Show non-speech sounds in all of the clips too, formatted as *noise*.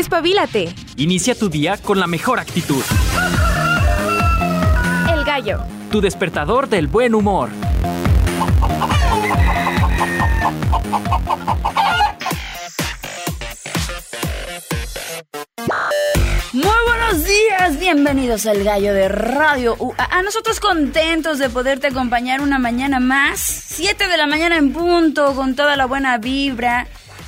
Despabilate. Inicia tu día con la mejor actitud. El gallo. Tu despertador del buen humor. Muy buenos días, bienvenidos al Gallo de Radio A nosotros contentos de poderte acompañar una mañana más, 7 de la mañana en punto, con toda la buena vibra,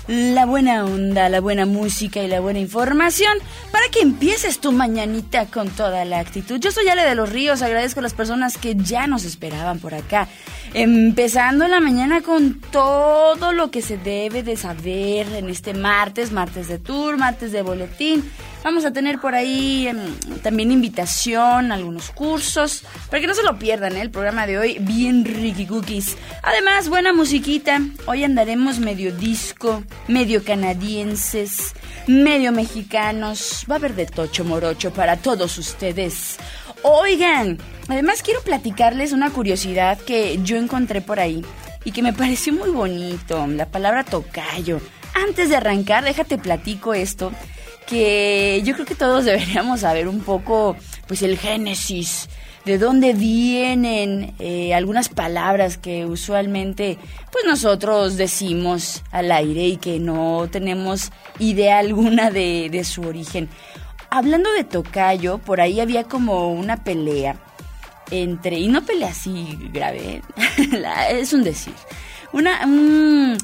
la buena onda, la buena música y la buena información para que empieces tu mañanita con toda la actitud. Yo soy Ale de los Ríos, agradezco a las personas que ya nos esperaban por acá. Empezando la mañana con todo lo que se debe de saber en este martes, martes de tour, martes de boletín. Vamos a tener por ahí em, también invitación, algunos cursos, para que no se lo pierdan, ¿eh? el programa de hoy, bien ricky cookies. Además, buena musiquita. Hoy andaremos medio disco, medio canadienses, medio mexicanos. Va a haber de tocho morocho para todos ustedes. Oigan, además quiero platicarles una curiosidad que yo encontré por ahí y que me *laughs* pareció muy bonito, la palabra tocayo. Antes de arrancar, déjate platico esto que yo creo que todos *laughs* deberíamos saber un poco, pues el génesis, de dónde vienen eh, algunas palabras que usualmente, pues nosotros decimos al aire y que no tenemos idea *laughs* alguna de, de su origen. Hablando de tocayo, por ahí había como una pelea entre, y no pelea así grave, *laughs* es un decir, una, un,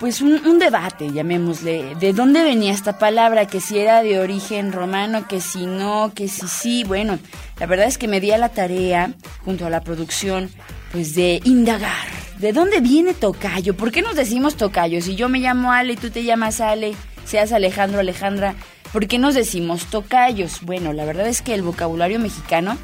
pues un, debate, llamémosle, de dónde venía esta palabra, que si era de origen romano, que si no, que si sí, bueno, la verdad es que me di a la tarea, junto a la producción, pues de indagar, ¿de dónde viene tocayo? ¿Por qué nos decimos tocayo? Si yo me llamo Ale y tú te llamas Ale, seas Alejandro, Alejandra, ¿por qué nos decimos tocayos? Bueno, la verdad es que el vocabulario mexicano,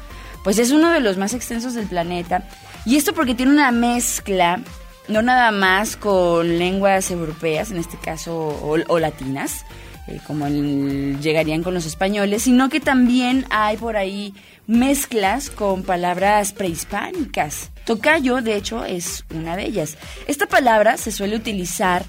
pues es uno de los más extensos del planeta, y esto porque tiene una mezcla no nada más con lenguas europeas, en este caso, o, latinas, eh, como llegarían con los españoles, sino que también hay por ahí mezclas con palabras prehispánicas. Tocayo, de hecho, es una de ellas. Esta palabra se suele utilizar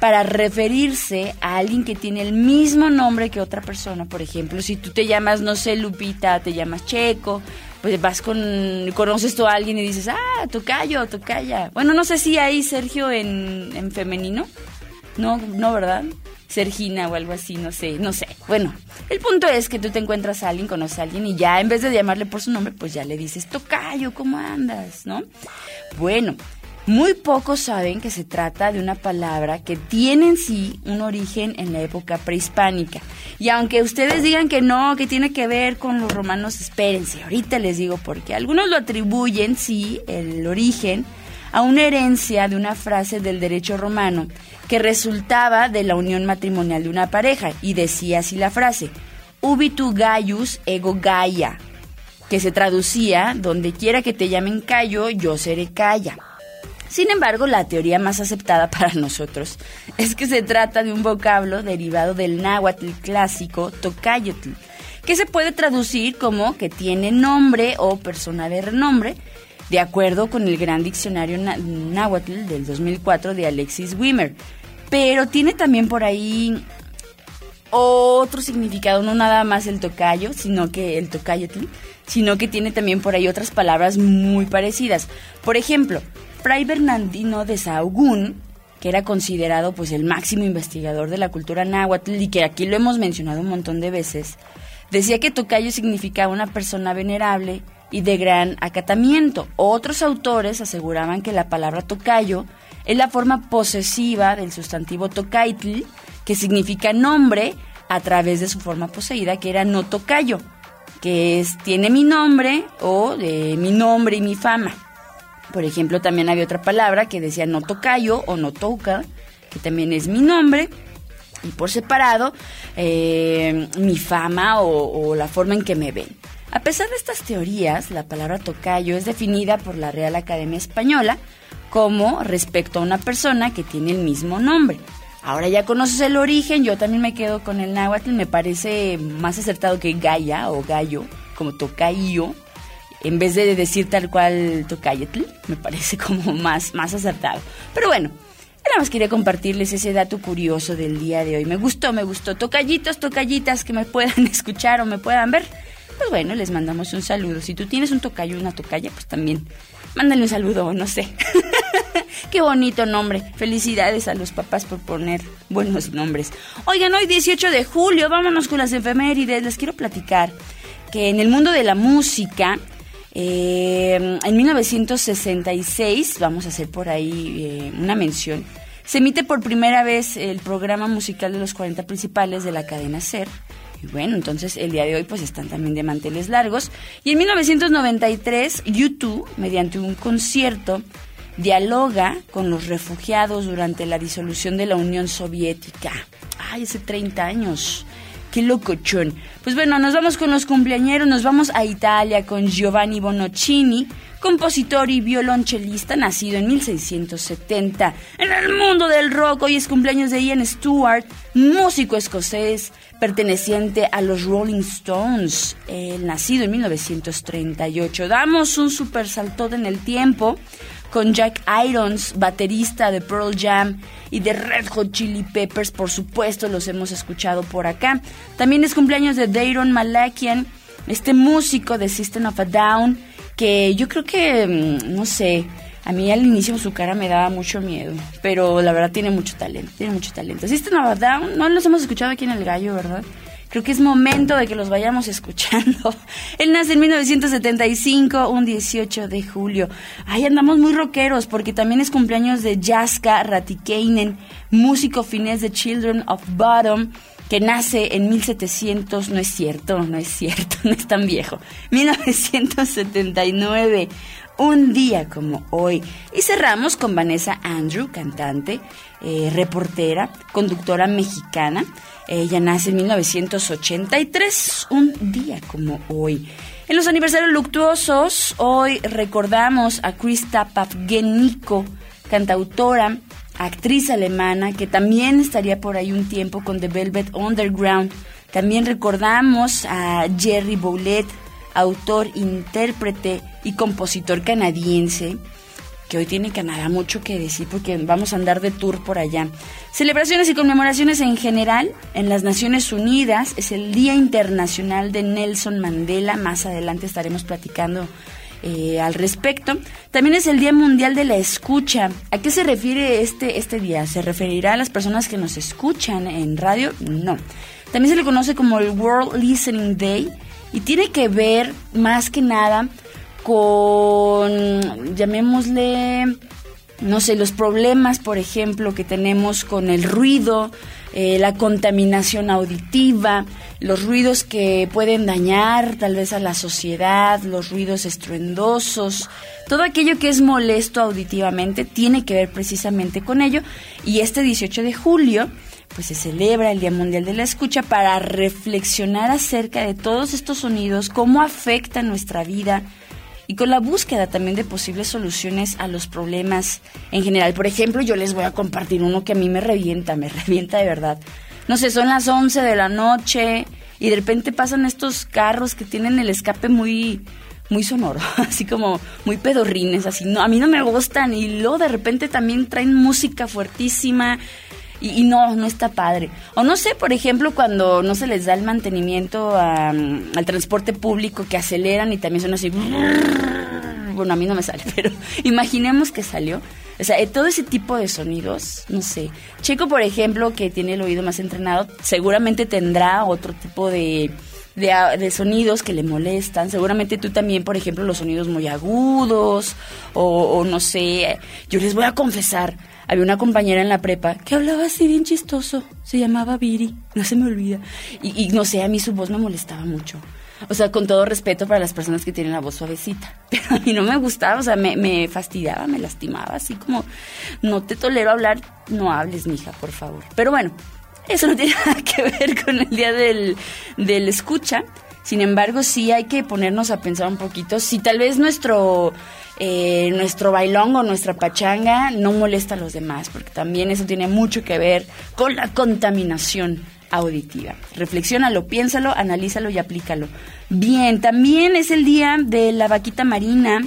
para referirse a alguien que tiene el mismo nombre que otra persona. Por ejemplo, si tú te llamas, no sé, Lupita, te llamas Checo, pues vas con, conoces tú a alguien y dices, ah, tocayo, tocaya. Bueno, no sé si hay Sergio en, en femenino. No, no, ¿verdad? Sergina o algo así, no sé, no sé. Bueno, el punto es que tú te encuentras a alguien, conoces a alguien y ya en vez de llamarle por su nombre, pues ya le dices, tocayo, ¿cómo andas? ¿No? Bueno, muy pocos saben que se trata de una palabra que tiene en sí un origen en la época prehispánica. Y aunque ustedes digan que no, que tiene que ver con los romanos, espérense, ahorita les digo por qué. Algunos lo atribuyen, sí, el origen, a una herencia de una frase del derecho romano que resultaba de la unión matrimonial de una pareja y decía así la frase, ubitu gaius ego gaia, que se traducía, donde quiera que te llamen Cayo, yo seré Calla. Sin embargo, la teoría más aceptada *laughs* para nosotros es que se trata de un vocablo derivado del náhuatl clásico tocayotl, que se puede traducir como que tiene nombre o persona de renombre, de acuerdo con el gran diccionario náhuatl del 2004 de Alexis Wimmer. Pero tiene también por ahí otro significado, no nada más el tocayo, sino que el tocayotl, sino que tiene también por ahí otras palabras muy parecidas. Por ejemplo, Fray Bernardino de Sahagún, que era considerado pues el máximo investigador de la cultura náhuatl y que aquí lo hemos mencionado un montón de veces, decía que tocayo significaba una persona venerable y de gran acatamiento. Otros autores aseguraban que la palabra tocayo es la forma posesiva del sustantivo tocaitl, que significa nombre a través de su forma poseída, que era no tocayo, que es tiene mi nombre o de mi nombre y mi fama. Por ejemplo, también había otra palabra que decía no tocayo o no toca, que también es mi nombre. Y por separado, eh, mi fama o, o la forma en que me ven. A pesar de estas teorías, la palabra tocayo es definida por la Real Academia Española como respecto a una persona que tiene el mismo nombre. Ahora ya conoces el origen, yo también me quedo con el náhuatl, me parece más acertado que Gaia o Gallo, como tocayo, en vez de decir tal cual Tocayetl, me parece como más, más acertado. Pero bueno, Nada más quería compartirles ese dato curioso del día de hoy. Me gustó, me gustó. Tocallitos, tocallitas que me puedan *laughs* escuchar o me puedan ver. Pues bueno, les mandamos un saludo. Si tú tienes un tocayo o una tocaya, pues también mándale un saludo, no sé. *laughs* Qué bonito nombre. Felicidades a los papás por poner buenos nombres. Oigan, hoy 18 de julio, vámonos con las efemérides. Les quiero platicar que en el mundo de la música, eh, en 1966, vamos a hacer por ahí eh, una mención, se emite por primera vez el programa musical de los 40 principales de la cadena SER. Y bueno, entonces el día de hoy pues están también de manteles largos. Y en 1993, YouTube, mediante un concierto, dialoga con los refugiados durante la disolución de la Unión Soviética. Ay, hace 30 años. Qué locochón. Pues bueno, nos vamos con los cumpleañeros, nos vamos a Italia con Giovanni Bonoccini, compositor y violonchelista nacido en 1670. En el mundo del rock, hoy es cumpleaños de Ian Stewart, músico escocés perteneciente a los Rolling Stones, nacido en 1938. Damos un super salto en el tiempo con Jack Irons, baterista de Pearl Jam y de Red Hot Chili Peppers, por supuesto, los hemos escuchado por acá. También es cumpleaños de Dayron Malakian, este músico de System of a Down, que yo creo que, mm, no sé, a mí al inicio su cara me daba mucho miedo, pero la verdad tiene mucho talento, tiene mucho talento. System of a Down, no los hemos escuchado aquí en El Gallo, ¿verdad? Creo que es momento de que los vayamos escuchando. *laughs* Él nace en 1975, un 18 de julio. Ahí andamos muy rockeros porque también es cumpleaños de Jaska Ratikainen, músico finés de Children of Bottom, que nace en 1700, no es cierto, no es cierto, *laughs* no es tan viejo, 1979 un día como hoy. Y cerramos con Vanessa Andrew, cantante, eh, reportera, conductora mexicana. Ella nace en 1983, un día como hoy. En los aniversarios luctuosos, hoy recordamos a Krista Pavgeniko, cantautora, actriz alemana, que también estaría por ahí un tiempo con The Velvet Underground. También recordamos a Jerry Boulet, autor, intérprete y compositor canadiense, que hoy tiene Canadá mucho que decir porque vamos a andar de tour por allá. Celebraciones y conmemoraciones en general en las Naciones Unidas es el Día Internacional de Nelson Mandela, más adelante estaremos platicando eh, al respecto. También es el Día Mundial de la Escucha. ¿A qué se refiere este, este día? ¿Se referirá a las personas que nos escuchan en radio? No. También se le conoce como el World Listening Day y tiene que ver más que nada con, llamémosle, no sé, los problemas, por ejemplo, que tenemos con el ruido, eh, la contaminación auditiva, los ruidos que pueden dañar tal vez a la sociedad, los ruidos estruendosos, todo aquello que es molesto auditivamente tiene que ver precisamente con ello. Y este 18 de julio, pues se celebra el Día Mundial de la Escucha para reflexionar acerca de todos estos sonidos, cómo afectan nuestra vida, y con la búsqueda también de posibles soluciones a los problemas en general. Por ejemplo, yo les voy a compartir uno que a mí me revienta, me *laughs* revienta de verdad. No sé, son las 11 de la noche y de repente pasan estos carros que tienen el escape muy muy sonoro, *laughs* así como muy pedorrines, así no, a mí no me gustan y luego de repente también traen música fuertísima y, no, no está padre. O no sé, por ejemplo, cuando no se les da el mantenimiento al transporte público, que aceleran y también son así... Bueno, a mí no me sale, *laughs* pero imaginemos que salió. O sea, todo ese tipo de sonidos, no sé. Checo, por ejemplo, que tiene el oído más entrenado, seguramente tendrá otro tipo de, de, de, sonidos que le molestan. Seguramente tú también, por ejemplo, los sonidos muy agudos o, o, no sé. Yo les voy a confesar, había una compañera en la prepa que hablaba así bien chistoso. Se llamaba Viri, no se me olvida. Y, no sé, a mí su voz me molestaba mucho. O sea, con todo respeto para las personas que tienen la voz suavecita. *laughs* Pero a mí no me gustaba, o sea, me, fastidiaba, me lastimaba, así como, no te tolero hablar, no hables, mija, por favor. Pero bueno, eso no tiene *laughs* nada que ver con el día del, del escucha. Sin embargo, sí hay que ponernos a pensar un poquito si tal vez nuestro eh, nuestro bailón o nuestra pachanga no molesta a los demás, porque también eso tiene mucho que ver con la contaminación auditiva. Reflexiónalo, piénsalo, analízalo y aplícalo. Bien, también es el día de la vaquita marina.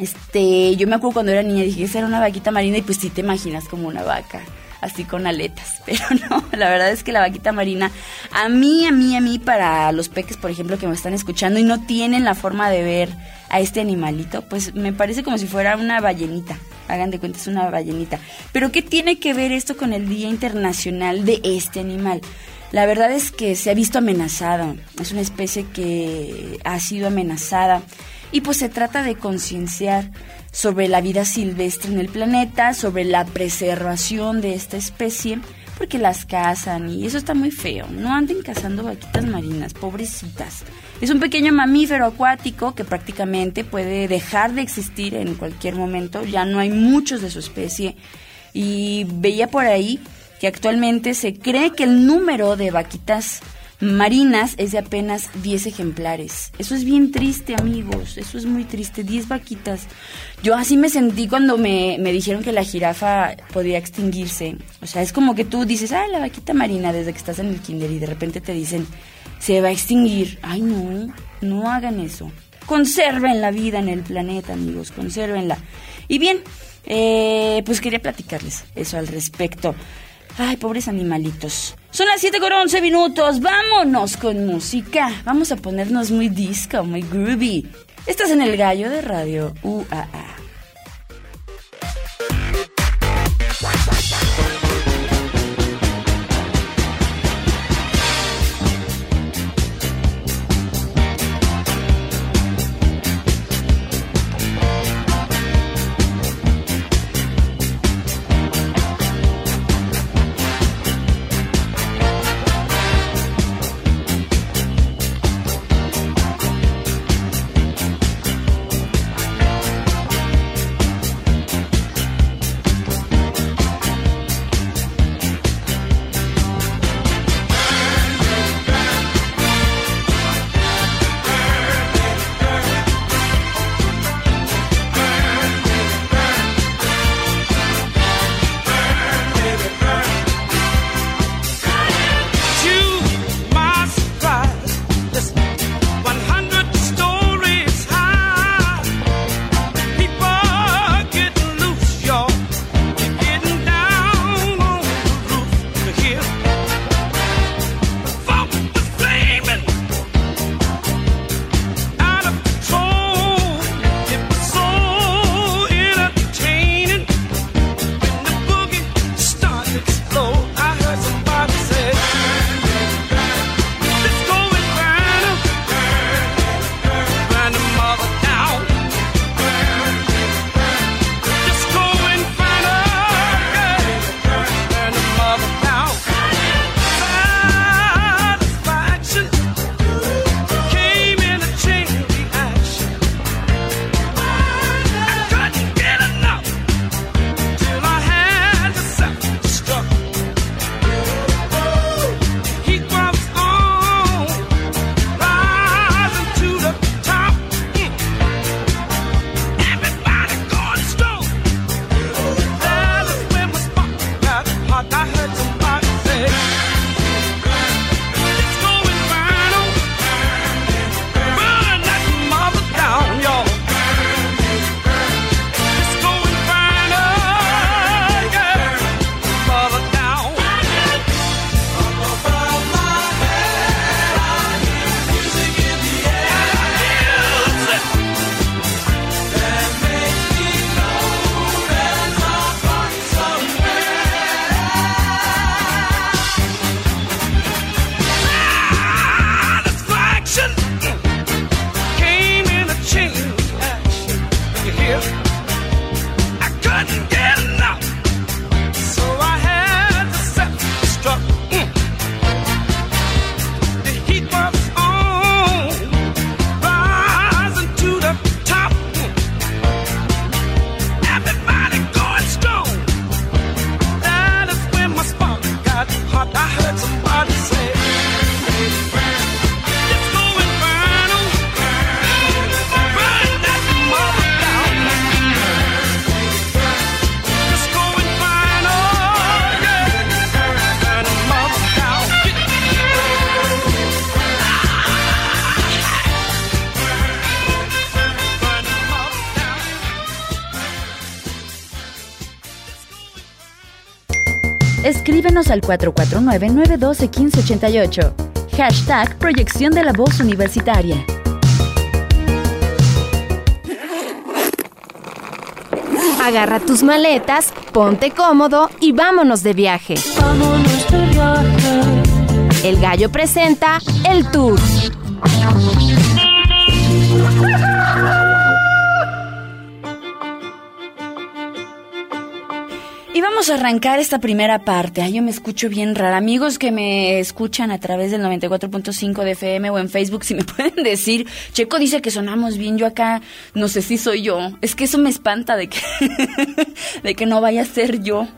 Este, yo me acuerdo cuando era niña, dije, esa era una vaquita marina y pues sí te imaginas como una vaca así con aletas, *laughs* pero no, la verdad es que la vaquita marina, a mí, a mí, a mí, para los peques, por ejemplo, que me están escuchando y no tienen la forma de ver a este animalito, pues me parece como si fuera una ballenita, hagan de cuenta, es una ballenita. Pero ¿qué tiene que ver esto con el Día Internacional de este animal? La verdad es que se ha visto amenazada, es una especie que ha sido amenazada y pues se trata de concienciar sobre la vida silvestre en el planeta, sobre la preservación de esta especie, porque las cazan y eso está muy feo. No anden cazando vaquitas marinas, pobrecitas. Es un pequeño mamífero acuático que prácticamente puede dejar de existir en cualquier momento, ya no hay muchos de su especie y veía por ahí que actualmente se cree que el número de vaquitas marinas es de apenas 10 ejemplares. Eso es bien triste, amigos. Eso es muy triste. 10 vaquitas. Yo así me sentí cuando me, me, dijeron que la jirafa podía extinguirse. O sea, es como que tú dices, ah, la vaquita marina desde que estás en el kinder y de repente te dicen, se va a extinguir. Ay, no, no hagan eso. Conserven la vida en el planeta, amigos, consérvenla. Y bien, eh, pues quería platicarles eso al respecto. Ay, pobres animalitos. Son las 7 con 11 minutos. Vámonos con música. Vamos a ponernos muy disco, muy groovy. Estás en el gallo de radio UAA. Escríbenos al 449-912-1588. Hashtag Proyección de la Voz Universitaria. Agarra tus maletas, ponte cómodo y vámonos de viaje. Vámonos de viaje. El gallo presenta el tour. Vamos a arrancar esta primera parte. Ay, yo me escucho bien rara. Amigos que me escuchan a través del 94.5 de FM o en Facebook, si me *laughs* pueden decir, Checo dice que sonamos bien, yo acá no sé si soy yo. Es que eso me espanta de que, *laughs* de que no vaya a ser yo.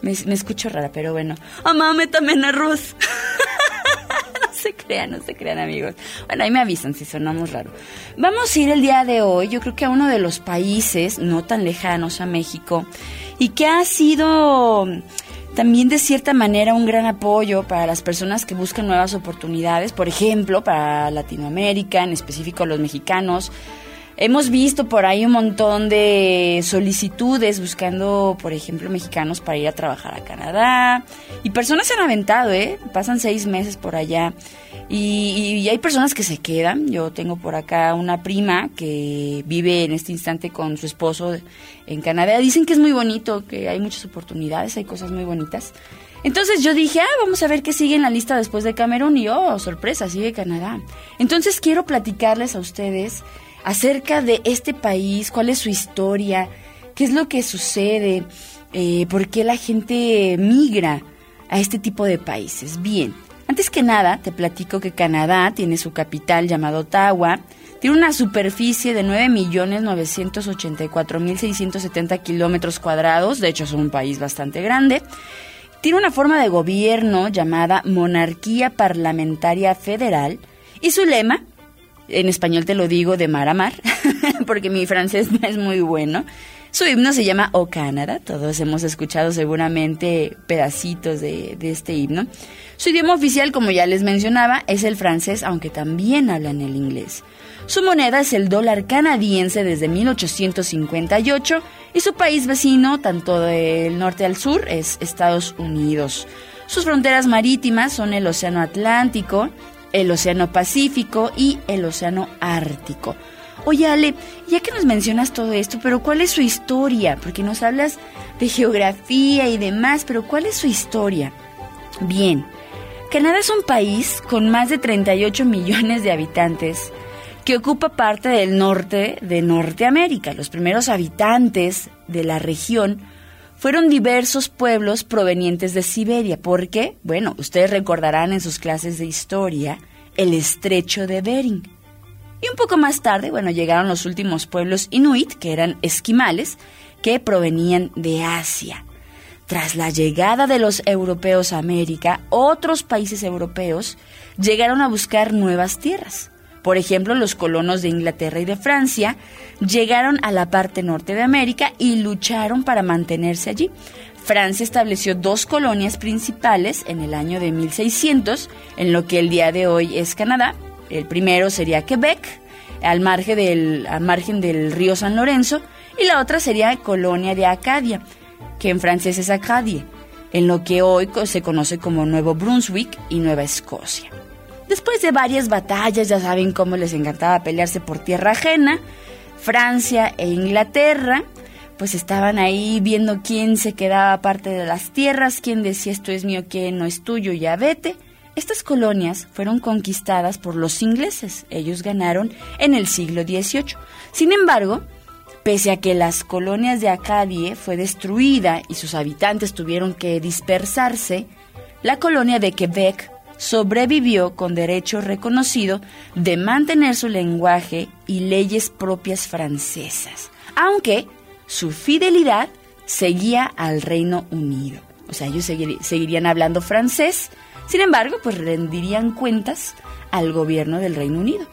Me, escucho rara, pero bueno. Amá, también arroz. *laughs* no se crean, no se crean, amigos. Bueno, ahí me avisan si sonamos raro. Vamos a ir el día de hoy, yo creo que a uno de los países no tan lejanos a México y que ha sido también de cierta manera un gran apoyo para las personas que buscan nuevas oportunidades, por ejemplo, para Latinoamérica, en específico los mexicanos. Hemos visto por ahí un montón de solicitudes buscando, por ejemplo, mexicanos para ir a trabajar a Canadá. Y personas se han aventado, ¿eh? Pasan seis meses por allá. Y, hay personas que se quedan. Yo tengo por acá una prima que vive en este instante con su esposo en Canadá. Dicen que es muy bonito, que hay muchas oportunidades, hay cosas muy bonitas. Entonces yo dije, ah, vamos a ver qué sigue en la lista después de Camerún. Y oh, sorpresa, sigue Canadá. Entonces quiero platicarles a ustedes acerca de este país, cuál es su historia, qué es lo que sucede, eh, por qué la gente migra a este tipo de países. Bien, antes que nada, te platico que Canadá tiene su capital llamado Ottawa, tiene una superficie de 9.984.670 kilómetros cuadrados, de hecho es un país bastante grande. Tiene una forma de gobierno llamada Monarquía Parlamentaria Federal y su lema, en español te lo digo de mar a mar, *laughs* porque mi francés no *laughs* es muy bueno. Su himno se llama O Canada, todos hemos escuchado seguramente pedacitos de, de, este himno. Su idioma oficial, como ya les mencionaba, es el francés, aunque también hablan el inglés. Su moneda es el dólar canadiense desde 1858 y su país vecino, tanto del norte al sur, es Estados Unidos. Sus fronteras marítimas son el Océano Atlántico, el Océano Pacífico y el Océano Ártico. Oye, Ale, ya que nos mencionas todo esto, pero ¿cuál es su historia? Porque nos hablas de geografía y demás, pero ¿cuál es su historia? Bien, Canadá es un país con más de 38 *laughs* millones de habitantes que ocupa parte del norte de Norteamérica. Los primeros habitantes de la región fueron diversos pueblos provenientes de Siberia. ¿Por qué? Bueno, ustedes recordarán en sus clases de historia el estrecho de Bering. Y un poco más tarde, bueno, llegaron los últimos pueblos inuit, que eran esquimales, que provenían de Asia. Tras la llegada de los europeos a América, otros países europeos llegaron a buscar nuevas tierras. Por ejemplo, los colonos de Inglaterra y de Francia llegaron a la parte norte de América y lucharon para mantenerse allí. Francia estableció dos colonias principales en el año de 1600, en lo que el día de hoy es Canadá. El primero sería Quebec, al margen del, río San Lorenzo, y la otra sería colonia de Acadia, que en francés es Acadie, en lo que hoy se conoce como Nuevo Brunswick y Nueva Escocia. Después de varias batallas, ya saben cómo les encantaba pelearse por tierra ajena, Francia e Inglaterra, pues estaban ahí viendo quién se quedaba parte de las tierras, quién decía esto es mío, quién no es tuyo, ya vete. Estas colonias fueron conquistadas por los ingleses, ellos ganaron en el siglo XVIII. Sin embargo, pese a que las colonias de Acadie fue destruida y sus habitantes tuvieron que dispersarse, la colonia de Quebec sobrevivió con derecho reconocido de mantener su lenguaje y leyes propias francesas, aunque su fidelidad seguía al Reino Unido. O sea, ellos seguirían hablando francés, sin embargo, pues rendirían cuentas al gobierno del Reino Unido.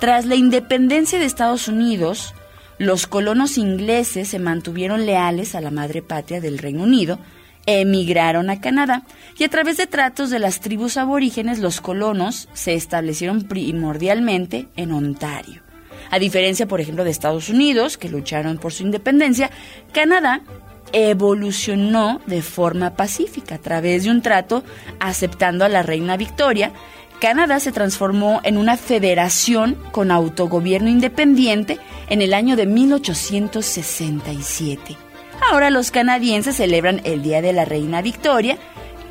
Tras la independencia de Estados Unidos, los colonos ingleses se mantuvieron leales a la madre patria del Reino Unido, emigraron a Canadá y a través de tratos de las tribus aborígenes los colonos se establecieron primordialmente en Ontario. A diferencia, por ejemplo, de Estados Unidos, que lucharon por su independencia, Canadá evolucionó de forma pacífica a través de un trato aceptando a la reina Victoria. Canadá se transformó en una federación con autogobierno independiente en el año de 1867. Ahora los canadienses celebran el Día de la Reina Victoria,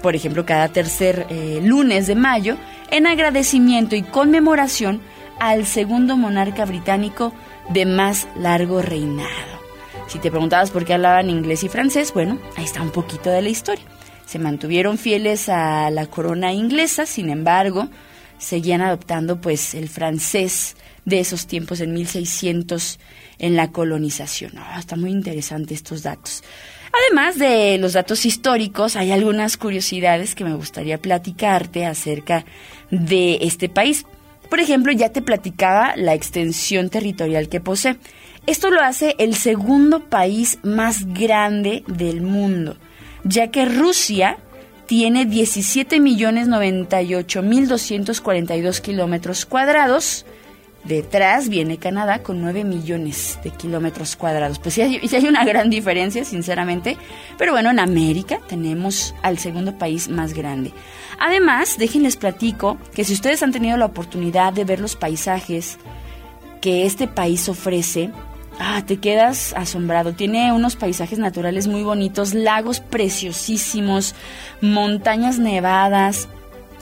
por ejemplo, cada tercer eh, lunes de mayo, en agradecimiento y conmemoración al segundo monarca británico de más largo reinado. Si te preguntabas por qué hablaban inglés y francés, bueno, ahí está un poquito de la historia. Se mantuvieron fieles a la corona inglesa, sin embargo, seguían adoptando pues el francés de esos tiempos en 1600 en la colonización. Oh, está muy interesante estos datos. Además de los datos históricos, hay algunas curiosidades que me gustaría platicarte acerca de este país. Por ejemplo, ya te platicaba la extensión territorial que posee. Esto lo hace el segundo país más grande del mundo, ya que Rusia tiene 17.098.242 kilómetros cuadrados. Detrás viene Canadá con 9 millones de kilómetros cuadrados. Pues sí hay, hay, una gran diferencia, sinceramente. Pero bueno, en América tenemos al segundo país más grande. Además, déjenles platico que si ustedes han tenido la oportunidad de ver los paisajes que este país ofrece, ah, te quedas asombrado. Tiene unos paisajes naturales muy bonitos, lagos preciosísimos, montañas nevadas,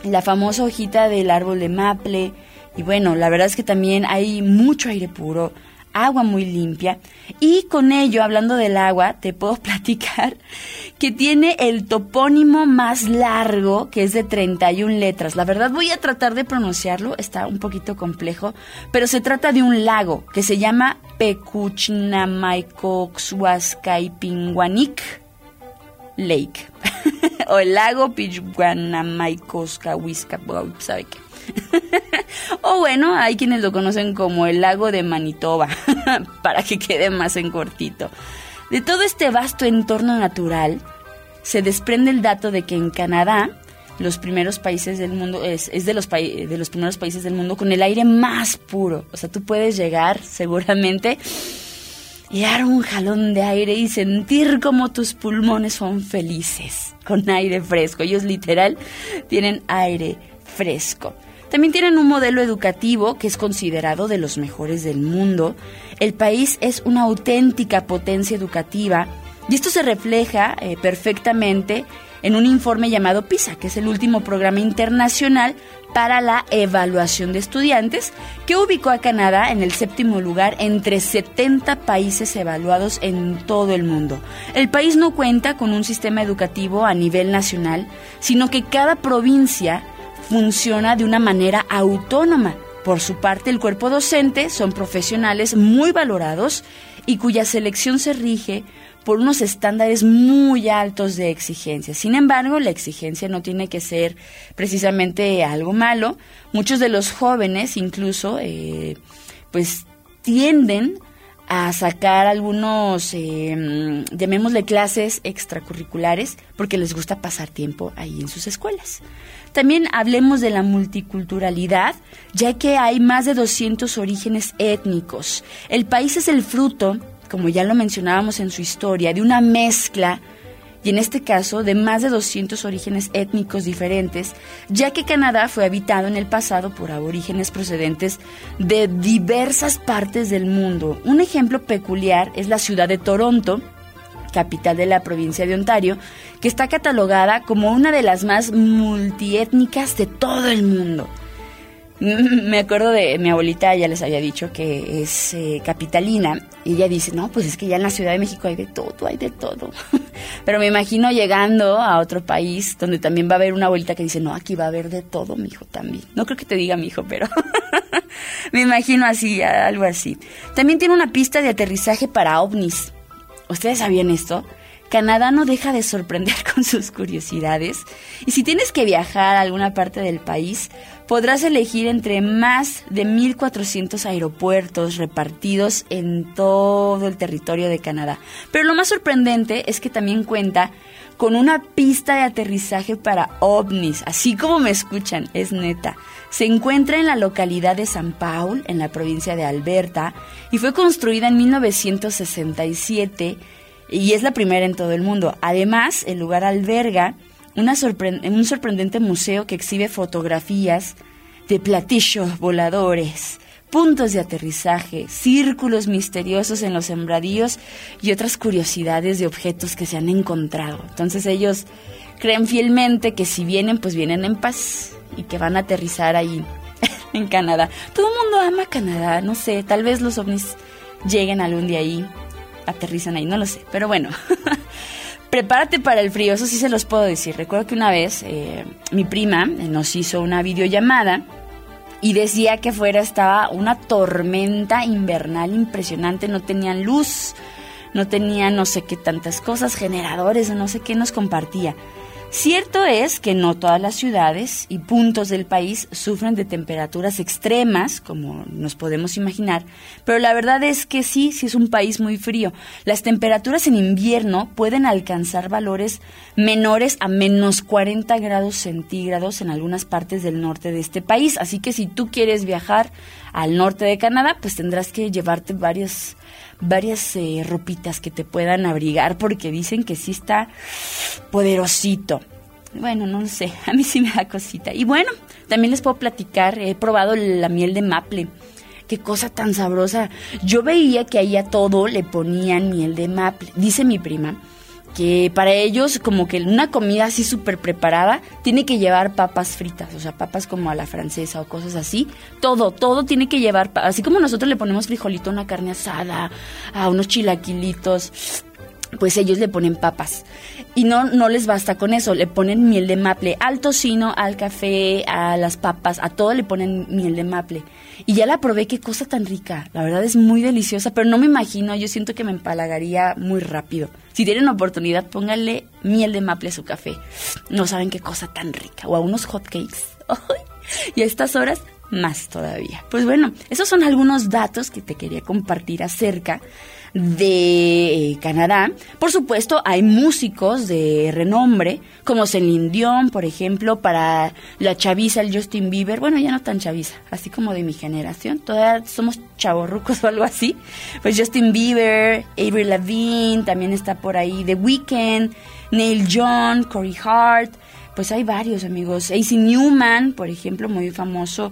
la famosa hojita del árbol de maple. Y bueno, la verdad es que también hay mucho aire puro, agua muy limpia. Y con ello, hablando del agua, te puedo *laughs* platicar que tiene el topónimo más largo, que es de 31 letras. La verdad voy a tratar de pronunciarlo, está un poquito complejo, pero se trata de un lago que se llama Pecuchnamaikoxhuascaipinguanic Lake. *laughs* o el lago Pichuanamaikoskahuisca, ¿sabe qué? *laughs* o bueno, hay quienes lo conocen como el lago de Manitoba, *laughs* para que quede más en cortito. De todo este vasto entorno natural, se desprende el dato de que en Canadá, los primeros países del mundo, es, de, los de los primeros países del mundo con el aire más puro. O sea, tú puedes llegar seguramente y dar un jalón de aire y sentir como tus pulmones son felices con aire fresco. Ellos literal tienen aire fresco. También tienen un modelo educativo que es considerado de los mejores del mundo. El país es una auténtica potencia educativa y esto se refleja eh, perfectamente en un informe llamado PISA, que es el último programa internacional para la evaluación de estudiantes, que ubicó a Canadá en el séptimo lugar entre 70 países evaluados en todo el mundo. El país no cuenta con un sistema educativo a nivel nacional, sino que cada provincia funciona de una manera autónoma. Por su parte, el cuerpo docente son profesionales muy valorados y cuya selección se rige por unos estándares muy altos de exigencia. Sin embargo, la exigencia no tiene que ser precisamente algo malo. Muchos de los jóvenes incluso eh, pues tienden a sacar algunos, eh, llamémosle clases extracurriculares, porque les gusta pasar tiempo ahí en sus escuelas. También hablemos de la multiculturalidad, ya que hay más de 200 orígenes étnicos. El país es el fruto, como ya lo mencionábamos en su historia, de una mezcla y en este caso de más de 200 orígenes étnicos diferentes, ya que Canadá fue habitado en el pasado por aborígenes procedentes de diversas partes del mundo. Un ejemplo peculiar es la ciudad de Toronto, capital de la provincia de Ontario, que está catalogada como una de las más multiétnicas de todo el mundo. Me acuerdo de mi abuelita, ya les había dicho que es eh, capitalina, y ella dice, no, pues es que ya en la Ciudad de México hay de todo, hay de todo. *laughs* Pero me imagino llegando a otro país donde también va a haber una abuelita que dice, no, aquí va a haber de todo, mi hijo también. No creo que te diga mi hijo, pero *laughs* me imagino así, algo así. También tiene una pista de aterrizaje para ovnis. ¿Ustedes sabían esto? Canadá no deja de sorprender *laughs* con sus curiosidades. Y si tienes que viajar a alguna parte del país, podrás elegir entre más de 1.400 aeropuertos repartidos en todo el territorio de Canadá. Pero lo más sorprendente es que también cuenta con una pista de aterrizaje para ovnis, así como me escuchan, es neta. Se encuentra en la localidad de San Paul, en la provincia de Alberta, y fue construida en 1967 y es la primera en todo el mundo. Además, el lugar alberga una un sorprendente museo que exhibe fotografías de platillos voladores, puntos de aterrizaje, círculos misteriosos en los sembradíos y otras curiosidades de objetos que se han encontrado. Entonces ellos creen fielmente que si vienen, pues vienen en paz y que van a aterrizar ahí *laughs* en Canadá. Todo el mundo ama Canadá, no sé, tal vez los ovnis lleguen algún día ahí, aterrizan ahí, no lo sé, pero bueno. *laughs* Prepárate para el frío, eso sí se los puedo decir. Recuerdo que una vez eh, mi prima eh, nos hizo una videollamada y decía que afuera estaba una tormenta invernal impresionante, no tenían luz, no tenían no sé qué tantas cosas, generadores no sé qué nos compartía. Cierto es que no todas las ciudades y puntos del país sufren de temperaturas extremas, como nos podemos imaginar, pero la verdad es que sí, sí es un país muy frío. Las temperaturas en invierno pueden alcanzar valores menores a menos 40 grados centígrados en algunas partes del norte de este país, así que si tú quieres viajar al norte de Canadá, pues tendrás que llevarte varias varias eh, ropitas que te puedan abrigar porque dicen que sí está poderosito. Bueno, no sé, *laughs* a mí sí me da cosita. Y bueno, también les puedo platicar, he probado la miel de maple. Qué cosa tan sabrosa. Yo veía que ahí a todo le ponían miel de maple. Dice mi prima que para ellos como que una comida así súper preparada tiene que llevar papas fritas, o sea, papas como a la francesa o cosas así. Todo, todo tiene que llevar, así como nosotros le ponemos frijolito a una carne asada, a unos chilaquilitos, pues ellos le ponen papas. Y no, no les basta con eso, le ponen miel de maple al tocino, al café, a las papas, a todo le ponen miel de maple. Y ya la probé, qué cosa tan rica. La verdad es muy deliciosa, pero no me imagino, yo siento que me empalagaría muy rápido. Si tienen oportunidad, pónganle miel de maple a su café. No saben qué cosa tan rica. O a unos hotcakes. *laughs* Y a estas horas, más todavía. Pues bueno, esos son algunos datos que te quería compartir acerca de eh, Canadá. Por supuesto, hay músicos de renombre, como Celine Dion, por ejemplo, para la chaviza, el Justin Bieber. Bueno, ya no tan chaviza, así como de mi generación. Todavía somos chavorrucos *laughs* o algo así. Pues Justin Bieber, Avril Lavigne, también está por ahí The Weeknd, Neil John, Corey Hart. Pues hay varios amigos. AC Newman, por ejemplo, muy famoso.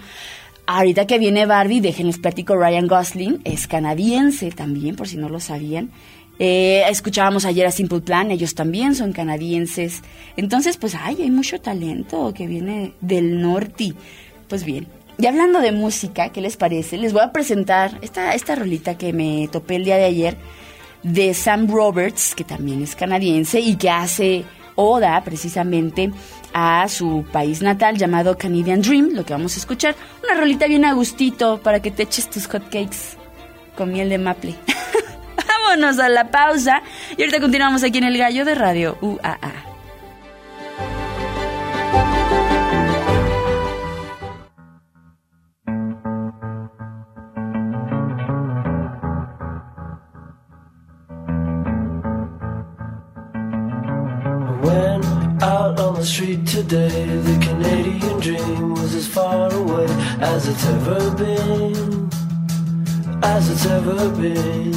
Ahorita que viene Barbie, déjenles platico, Ryan Gosling es canadiense también, por si no lo sabían. Eh, escuchábamos ayer a Simple Plan, ellos también son canadienses. Entonces, pues, ay, hay mucho talento que viene del norte. Pues bien, y hablando de música, ¿qué les parece? Les voy a presentar esta, esta rolita que me topé el día de ayer de Sam Roberts, que también es canadiense y que hace oda precisamente a su país natal llamado Canadian Dream, lo que vamos a escuchar. Una rolita bien a gustito para que te eches tus hotcakes con miel de maple. *laughs* Vámonos a la pausa y ahorita continuamos aquí en el gallo de radio UAA. Street today. The Canadian dream was as far away as it's ever been. As it's ever been.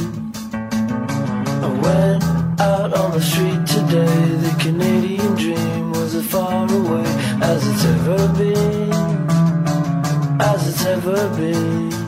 I went out on the street today. The Canadian dream was as far away as it's ever been. As it's ever been.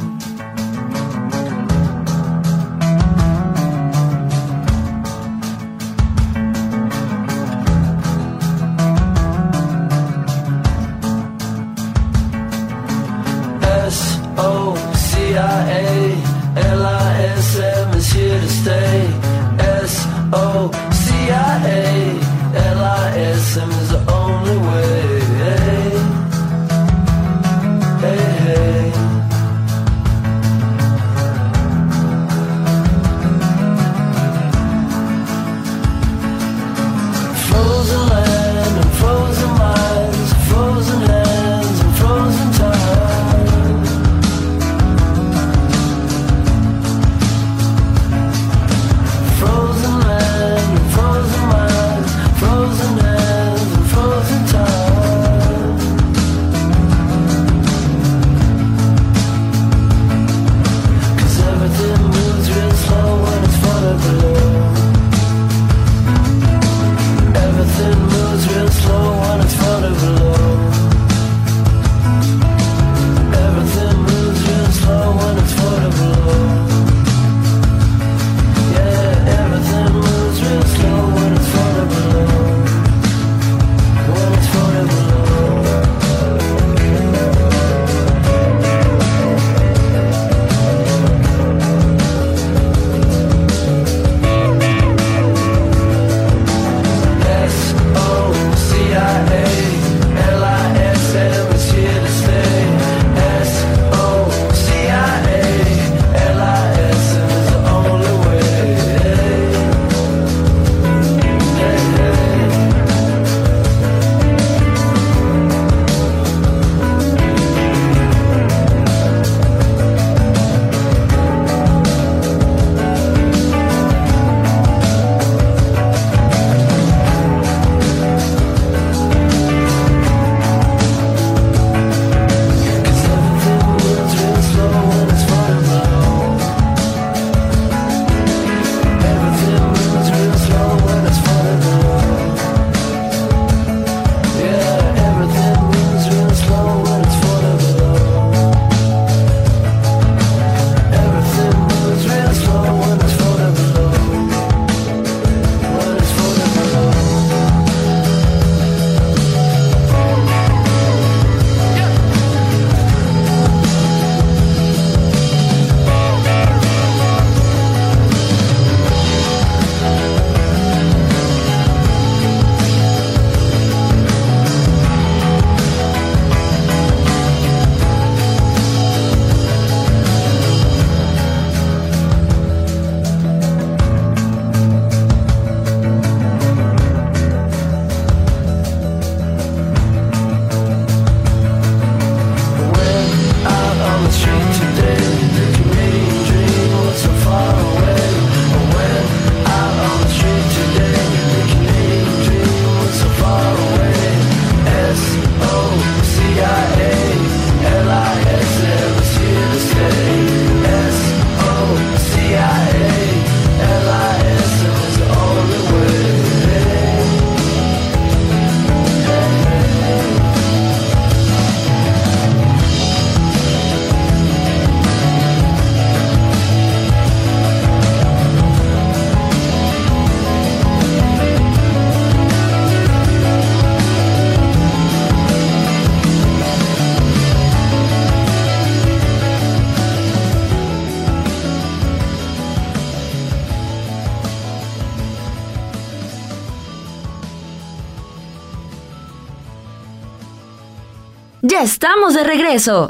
Ya estamos de regreso.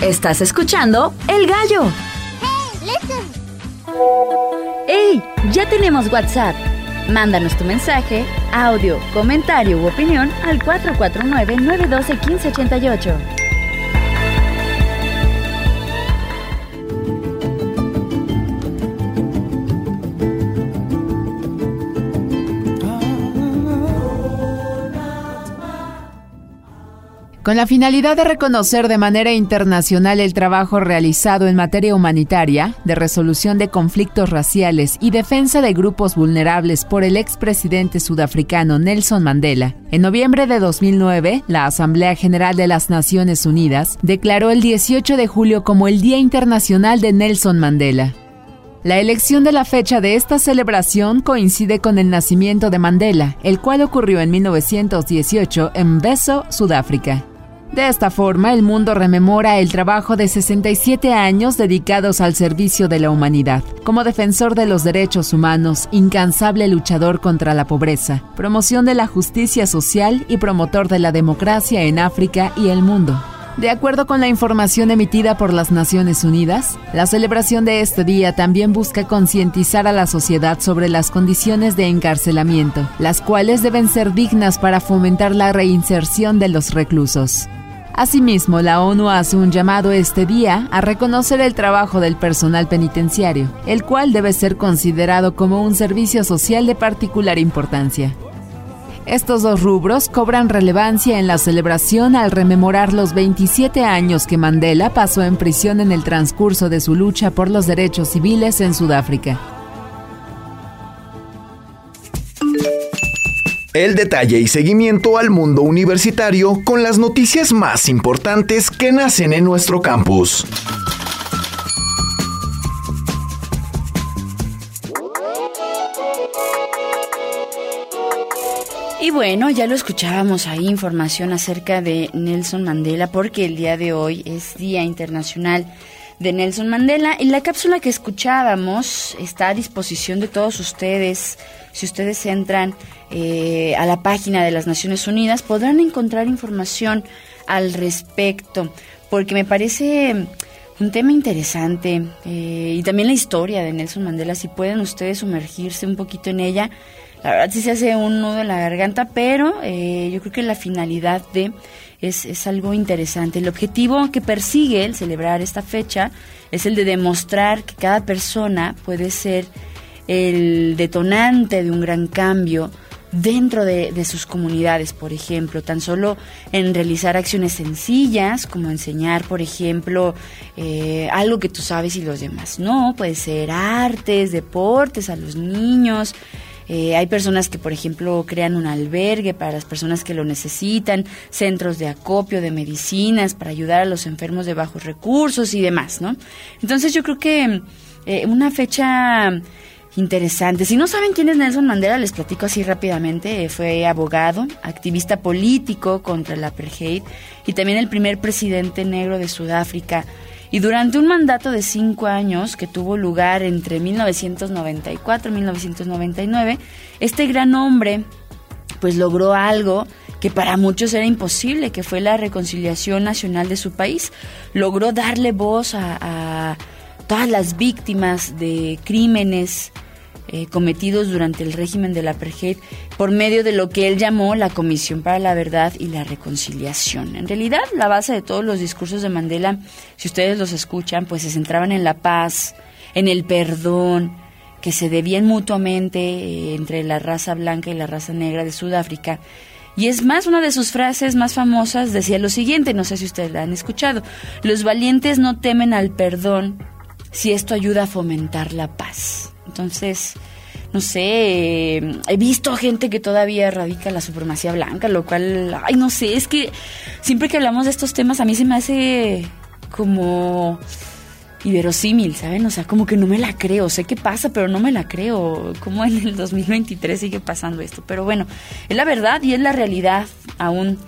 Estás escuchando El Gallo. ¡Hey! Ya tenemos WhatsApp. Mándanos tu mensaje, audio, comentario u opinión al 449-912-1588. Con la finalidad de reconocer de manera internacional el trabajo realizado en materia humanitaria, de resolución de conflictos raciales y defensa de grupos vulnerables por el expresidente sudafricano Nelson Mandela, en noviembre de 2009, la Asamblea General de las Naciones Unidas declaró el 18 de julio como el Día Internacional de Nelson Mandela. La elección de la fecha de esta celebración coincide con el nacimiento de Mandela, el cual ocurrió en 1918 en Beso, Sudáfrica. De esta forma, el mundo rememora el trabajo de 67 años dedicados al servicio de la humanidad, como defensor de los derechos humanos, incansable luchador contra la pobreza, promoción de la justicia social y promotor de la democracia en África y el mundo. De acuerdo con la información emitida por las Naciones Unidas, la celebración de este día también busca concientizar a la sociedad sobre las condiciones de encarcelamiento, las cuales deben ser dignas para fomentar la reinserción de los reclusos. Asimismo, la ONU hace un llamado este día a reconocer el trabajo del personal penitenciario, el cual debe ser considerado como un servicio social de particular importancia. Estos dos rubros cobran relevancia en la celebración al rememorar los 27 años que Mandela pasó en prisión en el transcurso de su lucha por los derechos civiles en Sudáfrica. El detalle y seguimiento al mundo universitario con las noticias más importantes que nacen en nuestro campus. Y bueno, ya lo escuchábamos ahí, información acerca de Nelson Mandela, porque el día de hoy es Día Internacional de Nelson Mandela. Y la cápsula que escuchábamos está a disposición de todos ustedes. Si ustedes entran eh, a la página de las Naciones Unidas, podrán encontrar información al respecto, porque me parece un tema interesante eh, y también la historia de Nelson Mandela, si pueden ustedes sumergirse un poquito en ella. La verdad sí se hace un nudo en la garganta, pero eh, yo creo que la finalidad de es, es algo interesante. El objetivo que persigue el celebrar esta fecha es el de demostrar que cada persona puede ser el detonante de un gran cambio dentro de, sus comunidades, por ejemplo, tan solo en realizar acciones sencillas, como enseñar, por ejemplo, eh, algo que tú sabes y los demás no, puede ser artes, deportes a los niños. Eh, hay personas que, por ejemplo, crean un albergue para las personas que lo necesitan, centros de acopio de medicinas para ayudar a los enfermos de bajos recursos y demás, ¿no? Entonces yo creo que eh, una fecha interesante. Si no saben quién es Nelson Mandela, les platico así rápidamente. Fue abogado, activista político contra el apartheid y también el primer presidente negro de Sudáfrica. Y durante un mandato de cinco años que tuvo lugar entre 1994 y 1999, este gran hombre pues logró algo que para muchos era imposible, que fue la reconciliación nacional de su país. Logró darle voz a, a todas las víctimas de crímenes eh, cometidos durante el régimen del apartheid por medio de lo que él llamó la Comisión para la Verdad y la Reconciliación. En realidad, la base de todos los discursos de Mandela, si ustedes los escuchan, pues se centraban en la paz, en el perdón, que se debían mutuamente eh, entre la raza blanca y la raza negra de Sudáfrica. Y es más, una de sus frases más famosas decía lo siguiente, no sé si ustedes la han escuchado, los valientes no temen al perdón si esto ayuda a fomentar la paz. Entonces, no sé, he visto gente que todavía radica la supremacía blanca, lo cual, ay, no sé, es que siempre que hablamos de estos temas a mí se me hace como inverosímil, ¿saben? O sea, como que no me la creo, sé qué pasa, pero no me la creo, como en el 2023 sigue pasando esto, pero bueno, es la verdad y es la realidad aún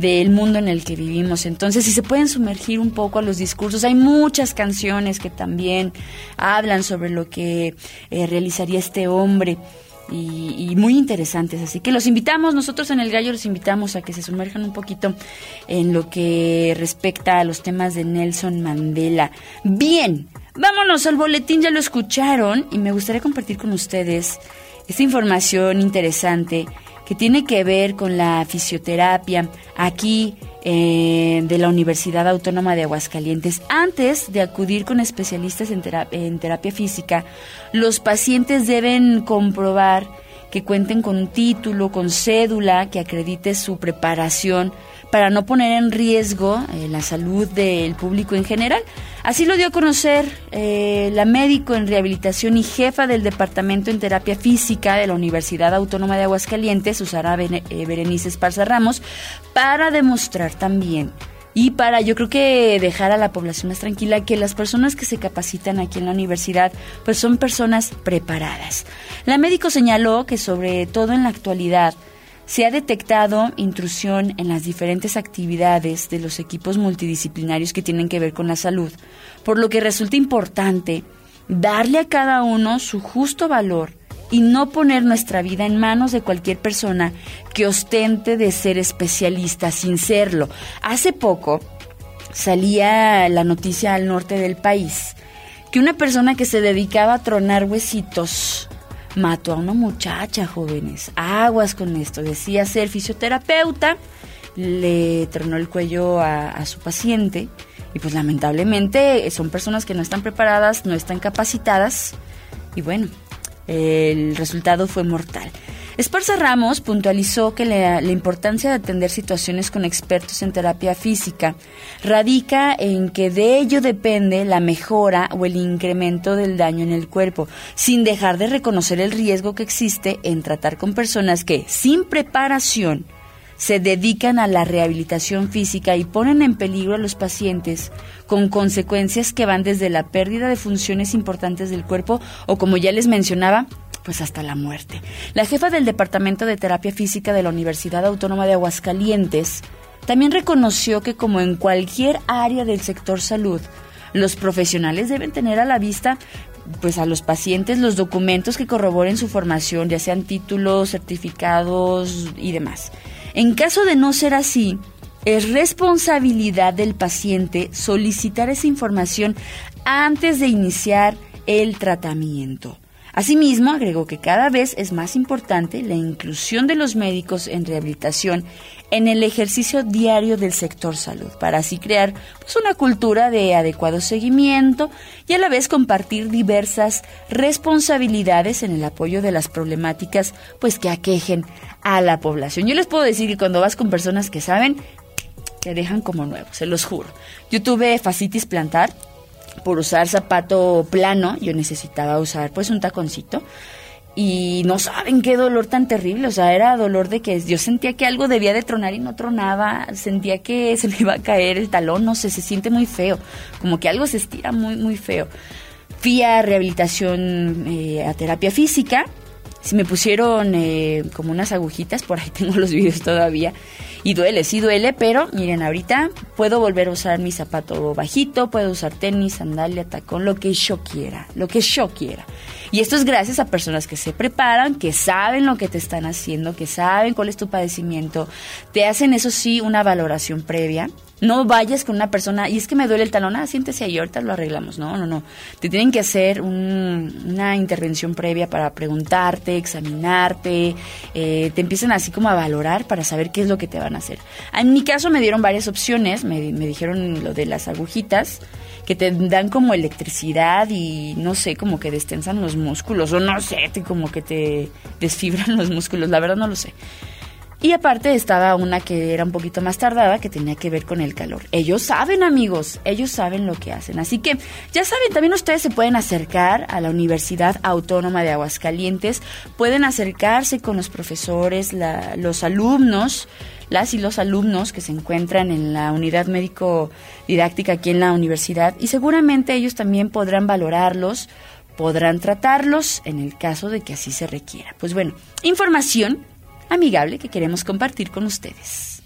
del mundo en el que vivimos. Entonces, si se pueden sumergir un poco a los discursos, hay muchas canciones que también hablan sobre lo que eh, realizaría este hombre. y, y muy interesantes. Así que los invitamos, nosotros en El Gallo los invitamos a que se sumerjan un poquito en lo que respecta a los temas de Nelson Mandela. Bien, vámonos al boletín, ya lo escucharon y me gustaría compartir con ustedes esta información interesante que tiene que ver con la fisioterapia aquí eh, de la Universidad Autónoma de Aguascalientes. Antes de acudir con especialistas en, en terapia física, los pacientes deben comprobar que cuenten con un título, con cédula que acredite su preparación para no poner en riesgo eh, la salud del público en general. Así lo dio a conocer eh, la médico en rehabilitación y jefa del Departamento en Terapia Física de la Universidad Autónoma de Aguascalientes, Susana eh, Berenice Esparza Ramos, para demostrar también y para yo creo que dejar a la población más tranquila que las personas que se capacitan aquí en la universidad pues son personas preparadas. La médico señaló que sobre todo en la actualidad se ha detectado intrusión en las diferentes actividades de los equipos multidisciplinarios que tienen que ver con la salud, por lo que resulta importante darle a cada uno su justo valor y no poner nuestra vida en manos de cualquier persona que ostente de ser especialista sin serlo. Hace poco salía la noticia al norte del país que una persona que se dedicaba a tronar huesitos mató a una muchacha, jóvenes. Aguas con esto. Decía ser fisioterapeuta, le tronó el cuello a, a su paciente y pues lamentablemente son personas que no están preparadas, no están capacitadas y bueno, el resultado fue mortal. Esparza Ramos puntualizó que la, la, importancia de atender situaciones con expertos en terapia física radica en que de ello depende la mejora o el incremento del daño en el cuerpo, sin dejar de reconocer el riesgo que existe en tratar con personas que, sin preparación, se dedican a la rehabilitación física y ponen en peligro a los pacientes con consecuencias que van desde la pérdida de funciones importantes del cuerpo o, como ya les mencionaba, pues hasta la muerte. La jefa del Departamento de Terapia Física de la Universidad Autónoma de Aguascalientes también reconoció que como en cualquier área del sector salud, los profesionales deben tener a la vista pues a los pacientes los documentos que corroboren su formación, ya sean títulos, certificados y demás. En caso de no ser así, es responsabilidad del paciente solicitar esa información antes de iniciar el tratamiento. Asimismo, agregó que cada vez es más importante la inclusión de los médicos en rehabilitación en el ejercicio diario del sector salud, para así crear pues, una cultura de adecuado seguimiento y a la vez compartir diversas responsabilidades en el apoyo de las problemáticas pues, que aquejen a la población. Yo les puedo decir que cuando vas con personas que saben, te dejan como nuevo, se los juro. Yo tuve fascitis plantar, por usar zapato plano, yo necesitaba usar pues un taconcito. Y no saben qué dolor tan terrible, o sea, era dolor de que yo sentía que algo debía de tronar y no tronaba, sentía que se me iba a caer el talón, no sé, se siente muy feo, como que algo se estira muy, muy feo. Fui a rehabilitación, eh, a terapia física, si me pusieron eh, como unas agujitas, por ahí *laughs* tengo los videos todavía, y duele, sí duele, pero miren, ahorita puedo volver a usar mi zapato bajito, puedo usar tenis, sandalia, tacón, lo que yo quiera, lo que yo quiera. Y esto es gracias a personas que se preparan, que saben lo que te están haciendo, que saben cuál es tu padecimiento, te hacen eso sí una valoración previa. No vayas con una persona, y es que me duele el talón, ah, siéntese ahí, ahorita lo arreglamos. No, no, no. Te tienen que hacer un, una intervención previa para preguntarte, examinarte, eh, te empiezan así como a valorar para saber qué es lo que te van a hacer. En mi caso me dieron varias opciones, me, me dijeron lo de las agujitas, que te dan como electricidad y no sé, como que destensan los músculos, o no sé, te, como que te desfibran los músculos, la verdad no lo sé. Y aparte estaba una que era un poquito más tardada que tenía que ver con el calor. Ellos saben, amigos, ellos saben lo que hacen. Así que ya saben, también ustedes se pueden acercar a la Universidad Autónoma de Aguascalientes, pueden acercarse con los profesores, los alumnos, las y los alumnos que se encuentran en la unidad médico didáctica aquí en la universidad y seguramente ellos también podrán valorarlos, podrán tratarlos en el caso de que así se requiera. Pues bueno, información amigable que queremos compartir con ustedes.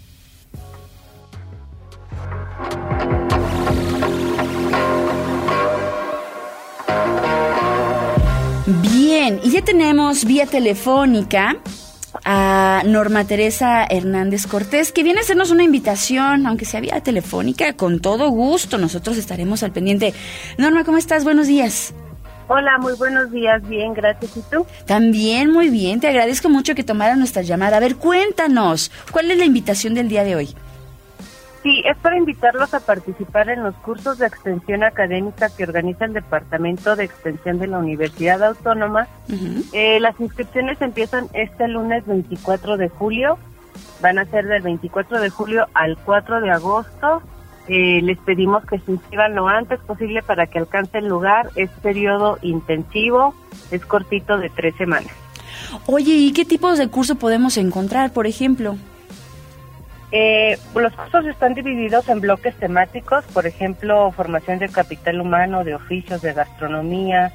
Bien, y ya tenemos vía telefónica a Norma Teresa Hernández Cortés, que viene a hacernos una invitación, aunque sea vía telefónica, con todo gusto. Nosotros estaremos al pendiente. Norma, ¿cómo estás? Buenos días. Hola, muy buenos días, bien, gracias. ¿Y tú? También muy bien, te agradezco mucho que tomara nuestra llamada. A ver, cuéntanos, ¿cuál es la invitación del día de hoy? Sí, es para invitarlos a participar en los cursos de extensión académica que organiza el Departamento de Extensión de la Universidad Autónoma. Eh, las inscripciones empiezan este lunes 24 de julio, van a ser del 24 de julio al 4 de agosto. Eh, les pedimos que se inscriban lo antes posible para que alcancen lugar. Es periodo intensivo, es cortito de tres semanas. Oye, ¿y qué tipos de curso podemos encontrar, por ejemplo? Eh, los cursos están divididos en bloques temáticos, por ejemplo, formación de capital humano, de oficios, de gastronomía,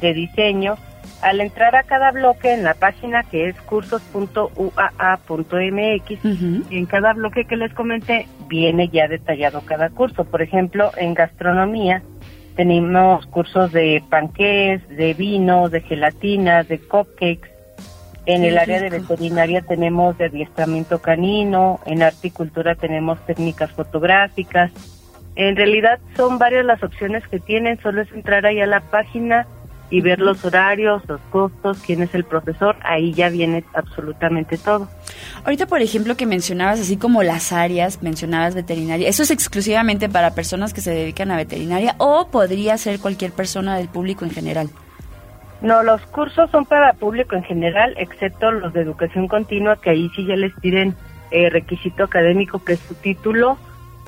de diseño. Al entrar a cada bloque en la página que es cursos.uaa.mx, en cada bloque que les comenté viene ya detallado cada curso. Por ejemplo, en gastronomía tenemos cursos de panqués, de vino, de gelatina, de cupcakes, en el área de veterinaria tenemos de adiestramiento canino, en cultura tenemos técnicas fotográficas. En realidad son varias las opciones que tienen, solo es entrar ahí a la página y ver los horarios, los costos, quién es el profesor, ahí ya viene absolutamente todo. Ahorita, por ejemplo, que mencionabas así como las áreas, mencionabas veterinaria, ¿eso es exclusivamente para personas que se dedican a veterinaria o podría ser cualquier persona del público en general? No, los cursos son para público en general, excepto los de educación continua, que ahí sí ya les piden eh, requisito académico, que es su título,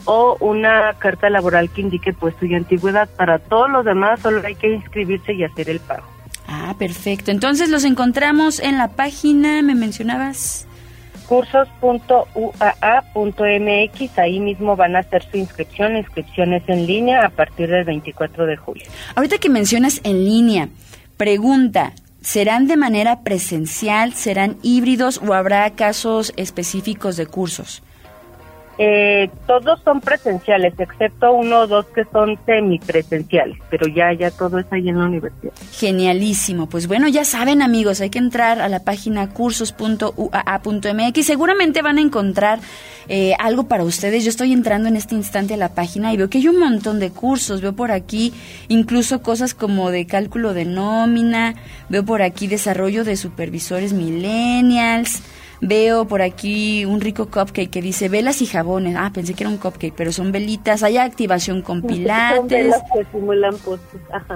o una carta laboral que indique puesto y antigüedad. Para todos los demás solo hay que inscribirse y hacer el pago. Ah, perfecto. Entonces los encontramos en la página, me mencionabas. cursos.uaa.mx, ahí mismo van a hacer su inscripción, inscripciones en línea a partir del 24 de julio. Ahorita que mencionas en línea, Pregunta, ¿serán de manera presencial, serán híbridos o habrá casos específicos de cursos? Eh, todos son presenciales, excepto uno o dos que son semipresenciales, pero ya, ya todo es ahí en la universidad. Genialísimo. Pues bueno, ya saben amigos, hay que entrar a la página cursos.uaa.mx. Seguramente van a encontrar eh, algo para ustedes. Yo estoy entrando en este instante a la página y veo que hay un montón de cursos. Veo por aquí incluso cosas como de cálculo de nómina, veo por aquí desarrollo de supervisores millennials Veo por aquí un rico cupcake que dice velas y jabones. Ah, pensé que era un cupcake, pero son velitas. Hay activación con pilates.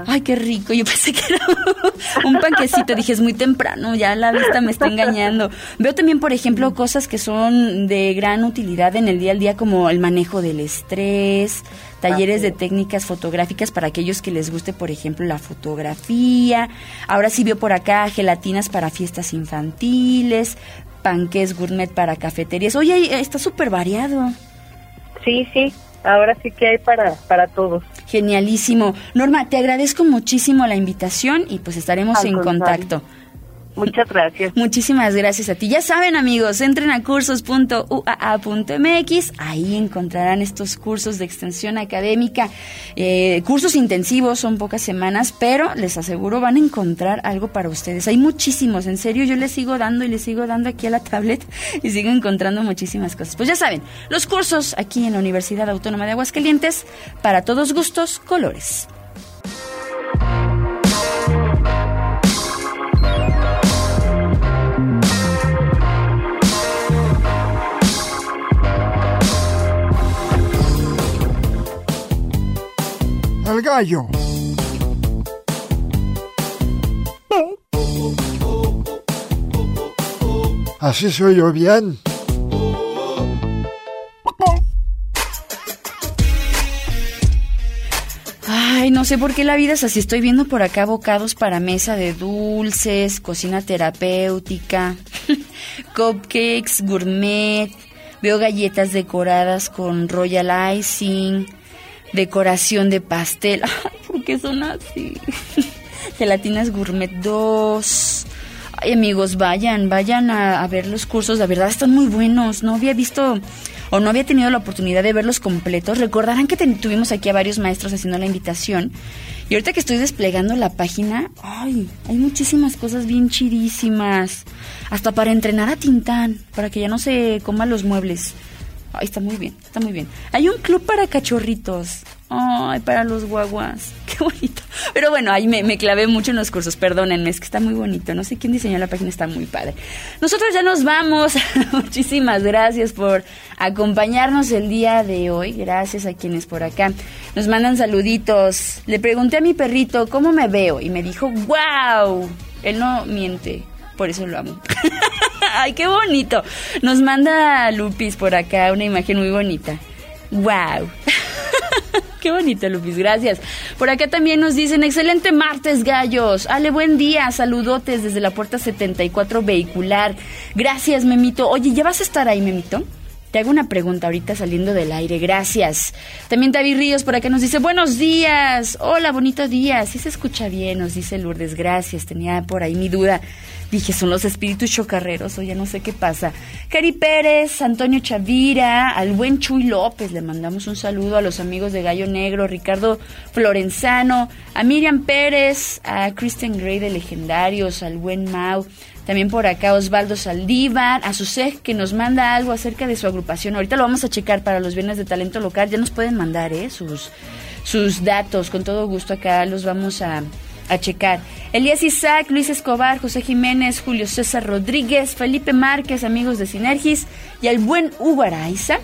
Ay, qué rico. Yo pensé que era *laughs* un panquecito. Dije, es muy temprano, ya la vista me está engañando. Veo también, por ejemplo, cosas que son de gran utilidad en el día al día, como el manejo del estrés, talleres de técnicas fotográficas para aquellos que les guste, por ejemplo, la fotografía. Ahora sí veo por acá gelatinas para fiestas infantiles, panques gourmet para cafeterías. Oye, está súper variado. Sí, sí, ahora sí que hay para, para todos. Genialísimo. Norma, te agradezco muchísimo la invitación y pues estaremos en contacto. Muchas gracias. Muchísimas gracias a ti. Ya saben, amigos, entren a cursos.uaa.mx. Ahí encontrarán estos cursos de extensión académica. Eh, cursos intensivos, son pocas semanas, pero les aseguro van a encontrar algo para ustedes. Hay muchísimos, en serio, yo les sigo dando y les sigo dando aquí a la tablet y sigo encontrando muchísimas cosas. Pues ya saben, los cursos aquí en la Universidad Autónoma de Aguascalientes, para todos gustos, colores. El gallo. Así soy yo bien. Ay, no sé por qué la vida es así. Estoy viendo por acá bocados para mesa de dulces, cocina terapéutica, *laughs* cupcakes, gourmet. Veo galletas decoradas con royal icing, decoración de pastel. *laughs* ¿Por qué son así? *laughs* Gelatinas Gourmet 2. Ay, amigos, vayan, vayan a, ver los cursos. La verdad, están muy buenos. No había visto o no había tenido la oportunidad de verlos completos, recordarán que tuvimos aquí a varios maestros haciendo la invitación. Y ahorita que estoy desplegando la página, ay, hay muchísimas cosas bien chidísimas. Hasta para entrenar a Tintán, para que ya no se coma los muebles. Ay, está muy bien, está muy bien. Hay un club para cachorritos. Ay, para los guaguas. *laughs* Qué bonito. Pero bueno, ahí me, me clavé mucho en los cursos. Perdónenme, es que está muy bonito. No sé quién diseñó la página, está muy padre. Nosotros ya nos vamos. *laughs* Muchísimas gracias por acompañarnos el día de hoy. Gracias a quienes por acá nos mandan saluditos. Le pregunté a mi perrito cómo me veo y me dijo, wow. Él no miente, por eso lo amo. *laughs* Ay, qué bonito. Nos manda Lupis por acá una imagen muy bonita. Wow. *laughs* Qué bonito, Lupis, gracias. Por acá también nos dicen, excelente martes, gallos. Ale, buen día, saludotes desde la puerta 74 vehicular. Gracias, Memito. Oye, ¿ya vas a estar ahí, Memito? Te hago una pregunta ahorita saliendo del aire, gracias. También David Ríos por acá nos dice, buenos días, hola, bonito día, sí se escucha bien, nos dice Lourdes, gracias, tenía por ahí mi duda. Dije, son los espíritus chocarreros, o ya no sé qué pasa. Cari Pérez, Antonio Chavira, al buen Chuy López, le mandamos un saludo a los amigos de Gallo Negro, Ricardo Florenzano, a Miriam Pérez, a Christian Grey de Legendarios, al buen Mau, también por acá Osvaldo Saldívar, a Susej que nos manda algo acerca de su agrupación. Ahorita lo vamos a checar para los viernes de talento local. Ya nos pueden mandar ¿eh? sus, sus datos. Con todo gusto acá los vamos a, a checar. Elías Isaac, Luis Escobar, José Jiménez, Julio César Rodríguez, Felipe Márquez, amigos de Sinergis, y al buen Hugo Araiza,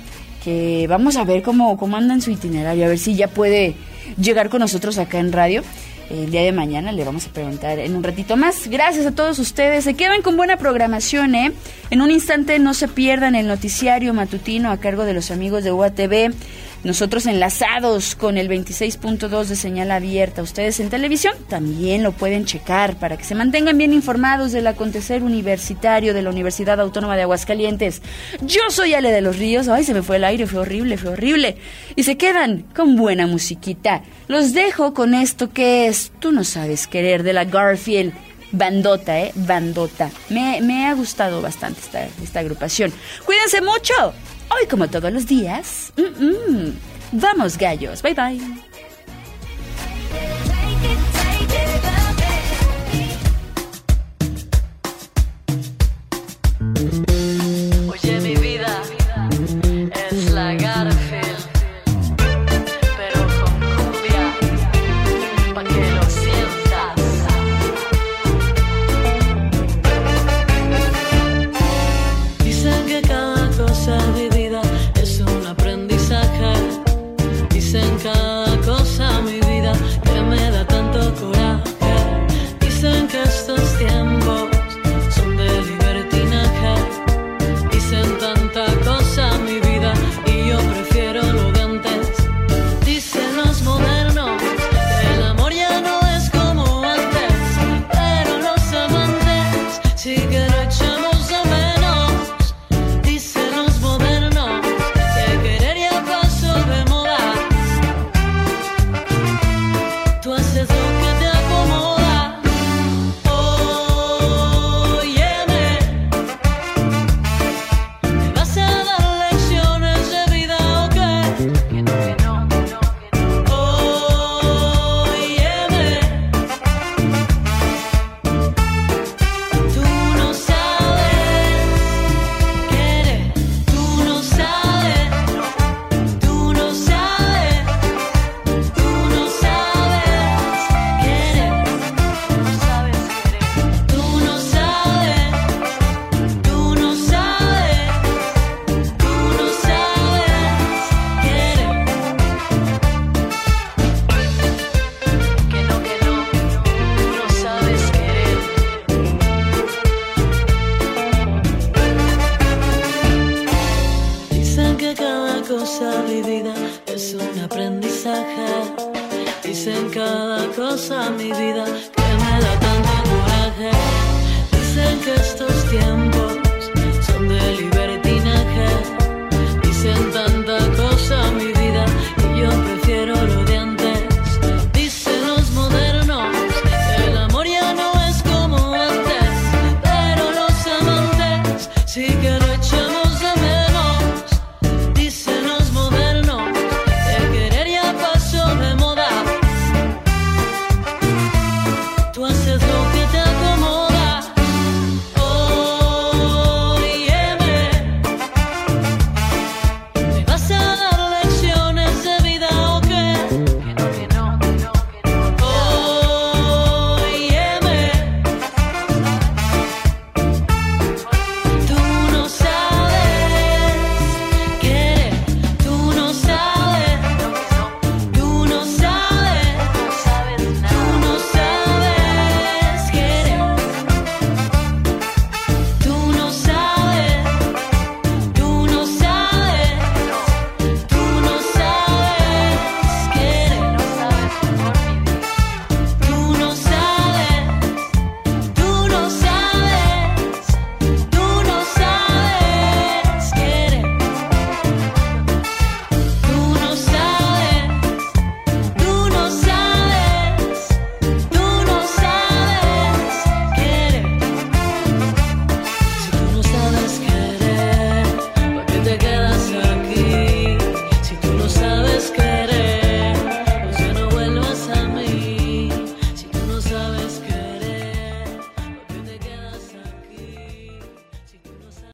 que vamos a ver cómo, cómo anda en su itinerario, a ver si ya puede llegar con nosotros acá en radio. El día de mañana le vamos a preguntar en un ratito más. Gracias a todos ustedes. Se quedan con buena programación, ¿eh? En un instante no se pierdan el noticiario matutino a cargo de los amigos de UATV. Nosotros enlazados con el 26.2 de señal abierta. Ustedes en televisión también lo pueden checar para que se mantengan bien informados del acontecer universitario de la Universidad Autónoma de Aguascalientes. Yo soy Ale de los Ríos. Ay, se me fue el aire, fue horrible, fue horrible. Y se quedan con buena musiquita. Los dejo con esto que es Tú no sabes querer de la Garfield. Bandota, ¿eh? Bandota. Me, ha gustado bastante esta, esta agrupación. Cuídense mucho. Hoy, como todos los días, mm, mm, vamos gallos. Bye bye.